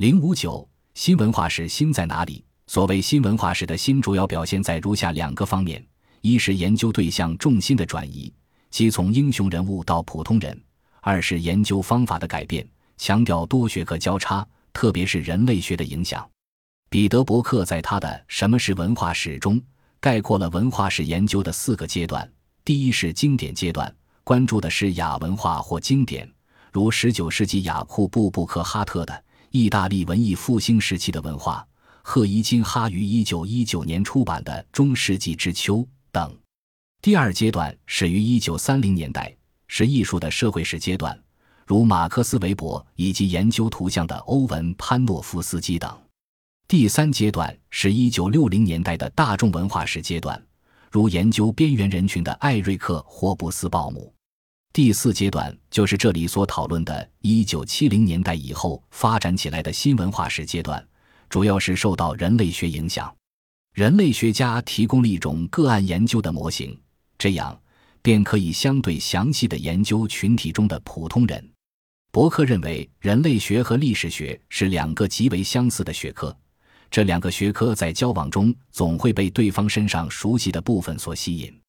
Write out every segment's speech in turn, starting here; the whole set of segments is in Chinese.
零五九新文化史新在哪里？所谓新文化史的新，主要表现在如下两个方面：一是研究对象重心的转移，即从英雄人物到普通人；二是研究方法的改变，强调多学科交叉，特别是人类学的影响。彼得·伯克在他的《什么是文化史》中概括了文化史研究的四个阶段：第一是经典阶段，关注的是亚文化或经典，如19世纪雅库布·布克哈特的。意大利文艺复兴时期的文化，赫伊金哈于一九一九年出版的《中世纪之秋》等。第二阶段始于一九三零年代，是艺术的社会史阶段，如马克思韦伯以及研究图像的欧文潘诺夫斯基等。第三阶段是一九六零年代的大众文化史阶段，如研究边缘人群的艾瑞克霍布斯鲍姆。第四阶段就是这里所讨论的1970年代以后发展起来的新文化史阶段，主要是受到人类学影响。人类学家提供了一种个案研究的模型，这样便可以相对详细的研究群体中的普通人。伯克认为，人类学和历史学是两个极为相似的学科，这两个学科在交往中总会被对方身上熟悉的部分所吸引。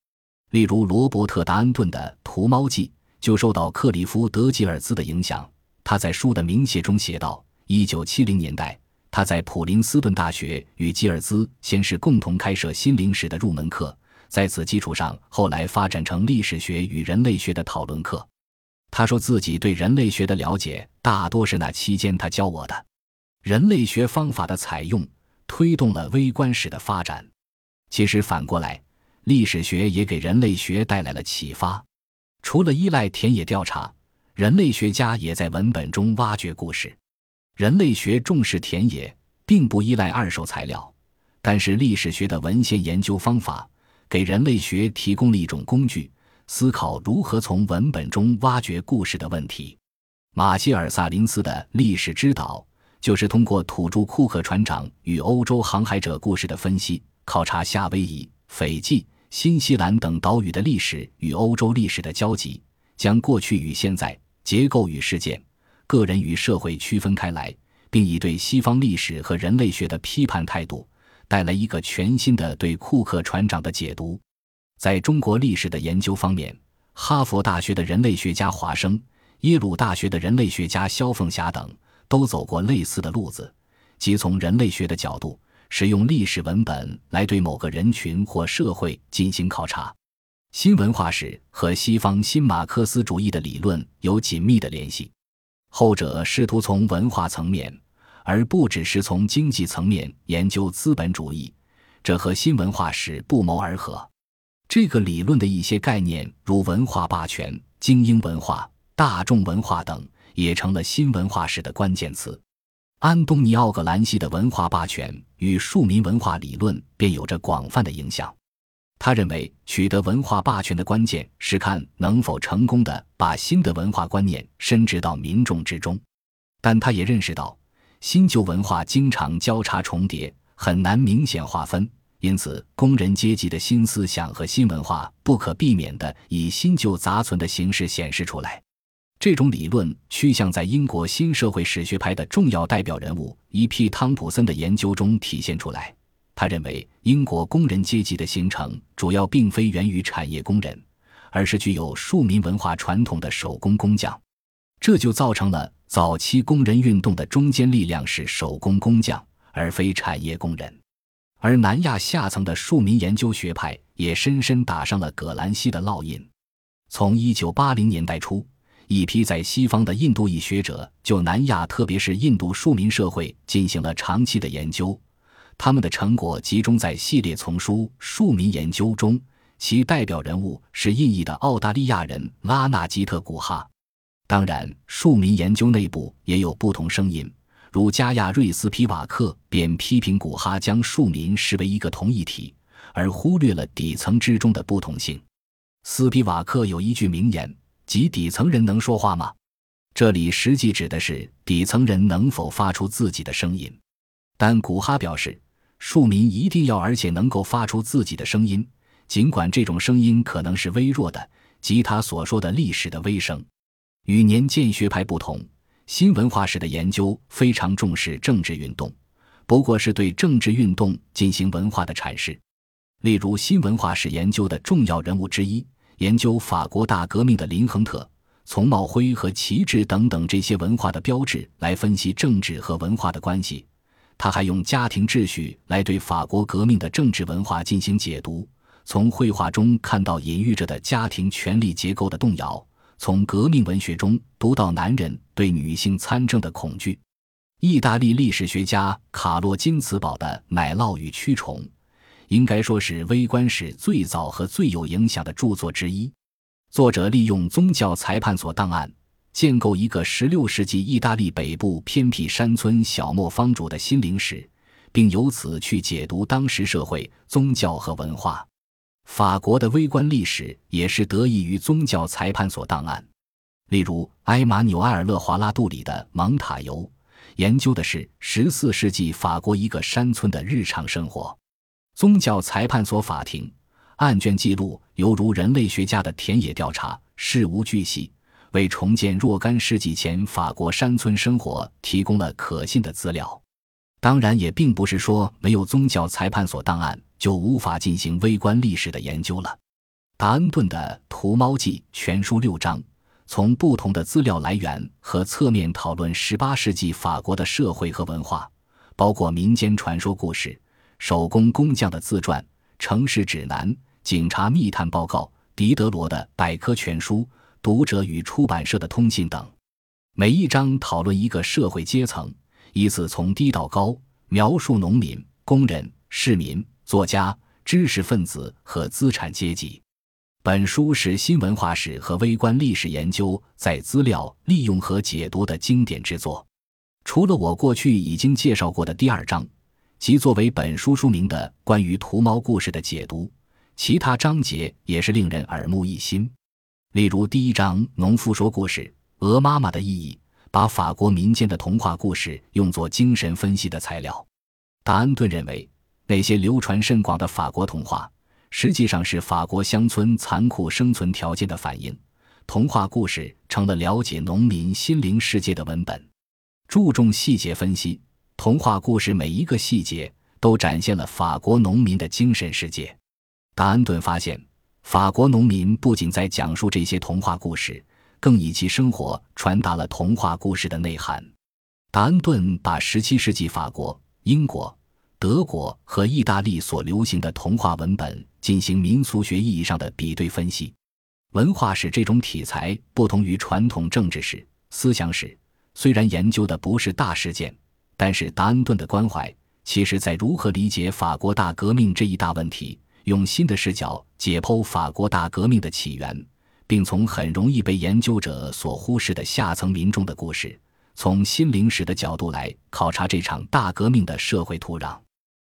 例如，罗伯特·达恩顿的《屠猫记》就受到克里夫·德吉尔兹的影响。他在书的名写中写道：“一九七零年代，他在普林斯顿大学与吉尔兹先是共同开设心灵史的入门课，在此基础上，后来发展成历史学与人类学的讨论课。”他说自己对人类学的了解大多是那期间他教我的。人类学方法的采用推动了微观史的发展。其实反过来。历史学也给人类学带来了启发。除了依赖田野调查，人类学家也在文本中挖掘故事。人类学重视田野，并不依赖二手材料，但是历史学的文献研究方法给人类学提供了一种工具，思考如何从文本中挖掘故事的问题。马歇尔·萨林斯的《历史之岛》就是通过土著库克船长与欧洲航海者故事的分析，考察夏威夷。斐济、新西兰等岛屿的历史与欧洲历史的交集，将过去与现在、结构与事件、个人与社会区分开来，并以对西方历史和人类学的批判态度，带来一个全新的对库克船长的解读。在中国历史的研究方面，哈佛大学的人类学家华生、耶鲁大学的人类学家肖凤霞等，都走过类似的路子，即从人类学的角度。使用历史文本来对某个人群或社会进行考察，新文化史和西方新马克思主义的理论有紧密的联系。后者试图从文化层面，而不只是从经济层面研究资本主义，这和新文化史不谋而合。这个理论的一些概念，如文化霸权、精英文化、大众文化等，也成了新文化史的关键词。安东尼奥·格兰西的文化霸权与庶民文化理论便有着广泛的影响。他认为，取得文化霸权的关键是看能否成功的把新的文化观念深植到民众之中。但他也认识到，新旧文化经常交叉重叠，很难明显划分。因此，工人阶级的新思想和新文化不可避免地以新旧杂存的形式显示出来。这种理论趋向在英国新社会史学派的重要代表人物 E.P. 汤普森的研究中体现出来。他认为，英国工人阶级的形成主要并非源于产业工人，而是具有庶民文化传统的手工工匠。这就造成了早期工人运动的中坚力量是手工工匠，而非产业工人。而南亚下层的庶民研究学派也深深打上了葛兰西的烙印。从1980年代初。一批在西方的印度裔学者就南亚，特别是印度庶民社会进行了长期的研究，他们的成果集中在系列丛书《庶民研究》中，其代表人物是印裔的澳大利亚人拉纳吉特·古哈。当然，庶民研究内部也有不同声音，如加亚瑞斯皮瓦克便批评古哈将庶民视为一个同一体，而忽略了底层之中的不同性。斯皮瓦克有一句名言。即底层人能说话吗？这里实际指的是底层人能否发出自己的声音。但古哈表示，庶民一定要而且能够发出自己的声音，尽管这种声音可能是微弱的，即他所说的历史的微声。与年鉴学派不同，新文化史的研究非常重视政治运动，不过是对政治运动进行文化的阐释。例如，新文化史研究的重要人物之一，研究法国大革命的林亨特，从帽徽和旗帜等等这些文化的标志来分析政治和文化的关系。他还用家庭秩序来对法国革命的政治文化进行解读，从绘画中看到隐喻着的家庭权力结构的动摇，从革命文学中读到男人对女性参政的恐惧。意大利历史学家卡洛金茨堡的《奶酪与蛆虫》。应该说是微观史最早和最有影响的著作之一。作者利用宗教裁判所档案，建构一个16世纪意大利北部偏僻山村小磨坊主的心灵史，并由此去解读当时社会、宗教和文化。法国的微观历史也是得益于宗教裁判所档案。例如，埃马纽埃尔·勒华拉杜里的《蒙塔尤》，研究的是14世纪法国一个山村的日常生活。宗教裁判所法庭案卷记录犹如人类学家的田野调查，事无巨细，为重建若干世纪前法国山村生活提供了可信的资料。当然，也并不是说没有宗教裁判所档案就无法进行微观历史的研究了。达恩顿的《屠猫记》全书六章，从不同的资料来源和侧面讨论18世纪法国的社会和文化，包括民间传说故事。手工工匠的自传、城市指南、警察密探报告、狄德罗的百科全书、读者与出版社的通信等，每一章讨论一个社会阶层，依次从低到高，描述农民、工人、市民、作家、知识分子和资产阶级。本书是新文化史和微观历史研究在资料利用和解读的经典之作。除了我过去已经介绍过的第二章。即作为本书书名的关于图猫故事的解读，其他章节也是令人耳目一新。例如，第一章《农夫说故事：鹅妈妈的意义》，把法国民间的童话故事用作精神分析的材料。达恩顿认为，那些流传甚广的法国童话，实际上是法国乡村残酷生存条件的反映。童话故事成了了解农民心灵世界的文本，注重细节分析。童话故事每一个细节都展现了法国农民的精神世界。达恩顿发现，法国农民不仅在讲述这些童话故事，更以其生活传达了童话故事的内涵。达恩顿把17世纪法国、英国、德国和意大利所流行的童话文本进行民俗学意义上的比对分析。文化史这种题材不同于传统政治史、思想史，虽然研究的不是大事件。但是达恩顿的关怀，其实在如何理解法国大革命这一大问题，用新的视角解剖法国大革命的起源，并从很容易被研究者所忽视的下层民众的故事，从心灵史的角度来考察这场大革命的社会土壤。